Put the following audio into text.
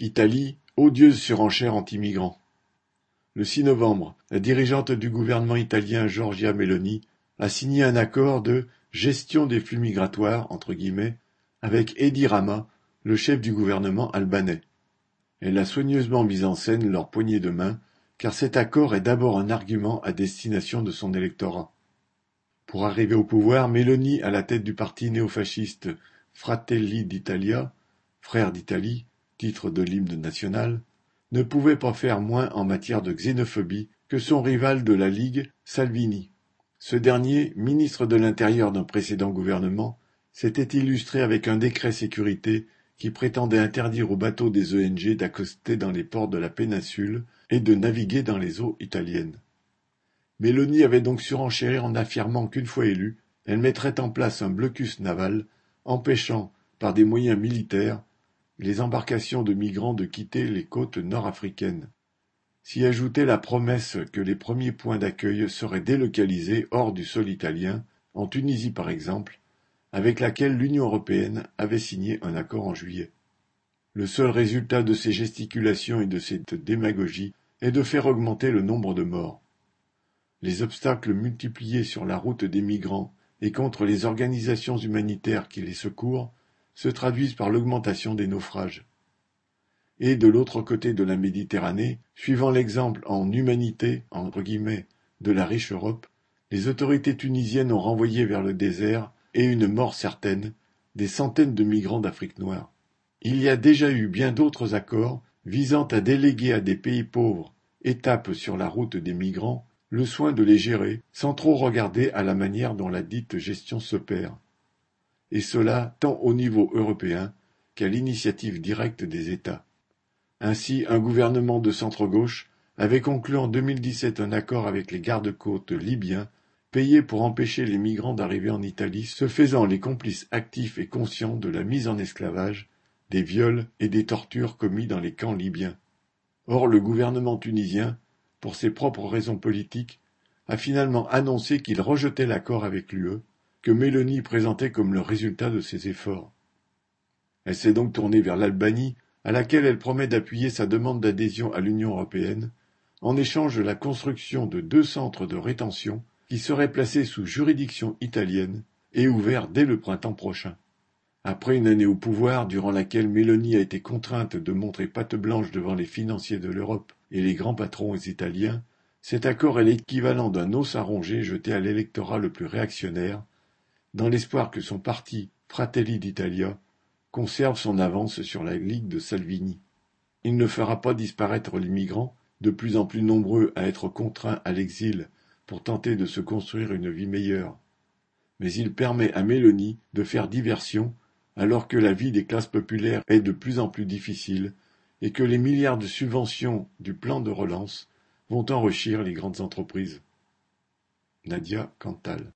Italie, odieuse surenchère anti-migrants. Le 6 novembre, la dirigeante du gouvernement italien Giorgia Meloni a signé un accord de gestion des flux migratoires entre guillemets avec Edi Rama, le chef du gouvernement albanais. Elle a soigneusement mis en scène leur poignée de main, car cet accord est d'abord un argument à destination de son électorat. Pour arriver au pouvoir, Meloni, à la tête du parti néofasciste Fratelli d'Italia, Frères d'Italie, titre de l'hymne national, ne pouvait pas faire moins en matière de xénophobie que son rival de la Ligue, Salvini. Ce dernier, ministre de l'Intérieur d'un précédent gouvernement, s'était illustré avec un décret sécurité qui prétendait interdire aux bateaux des ONG d'accoster dans les ports de la péninsule et de naviguer dans les eaux italiennes. Mélanie avait donc surenchéri en affirmant qu'une fois élue, elle mettrait en place un blocus naval empêchant, par des moyens militaires, les embarcations de migrants de quitter les côtes nord-africaines. S'y ajoutait la promesse que les premiers points d'accueil seraient délocalisés hors du sol italien, en Tunisie par exemple, avec laquelle l'Union européenne avait signé un accord en juillet. Le seul résultat de ces gesticulations et de cette démagogie est de faire augmenter le nombre de morts. Les obstacles multipliés sur la route des migrants et contre les organisations humanitaires qui les secourent se traduisent par l'augmentation des naufrages. Et de l'autre côté de la Méditerranée, suivant l'exemple en humanité entre guillemets de la riche Europe, les autorités tunisiennes ont renvoyé vers le désert et une mort certaine des centaines de migrants d'Afrique noire. Il y a déjà eu bien d'autres accords visant à déléguer à des pays pauvres, étapes sur la route des migrants, le soin de les gérer sans trop regarder à la manière dont la dite gestion s'opère et cela tant au niveau européen qu'à l'initiative directe des États. Ainsi, un gouvernement de centre-gauche avait conclu en 2017 un accord avec les gardes-côtes libyens payés pour empêcher les migrants d'arriver en Italie, se faisant les complices actifs et conscients de la mise en esclavage, des viols et des tortures commis dans les camps libyens. Or, le gouvernement tunisien, pour ses propres raisons politiques, a finalement annoncé qu'il rejetait l'accord avec l'UE que Mélanie présentait comme le résultat de ses efforts. Elle s'est donc tournée vers l'Albanie, à laquelle elle promet d'appuyer sa demande d'adhésion à l'Union européenne, en échange de la construction de deux centres de rétention qui seraient placés sous juridiction italienne et ouverts dès le printemps prochain. Après une année au pouvoir durant laquelle Mélanie a été contrainte de montrer patte blanche devant les financiers de l'Europe et les grands patrons italiens, cet accord est l'équivalent d'un os à ronger jeté à l'électorat le plus réactionnaire dans l'espoir que son parti Fratelli d'Italia conserve son avance sur la Ligue de Salvini. Il ne fera pas disparaître les migrants, de plus en plus nombreux à être contraints à l'exil pour tenter de se construire une vie meilleure. Mais il permet à Mélanie de faire diversion alors que la vie des classes populaires est de plus en plus difficile et que les milliards de subventions du plan de relance vont enrichir les grandes entreprises. Nadia Cantal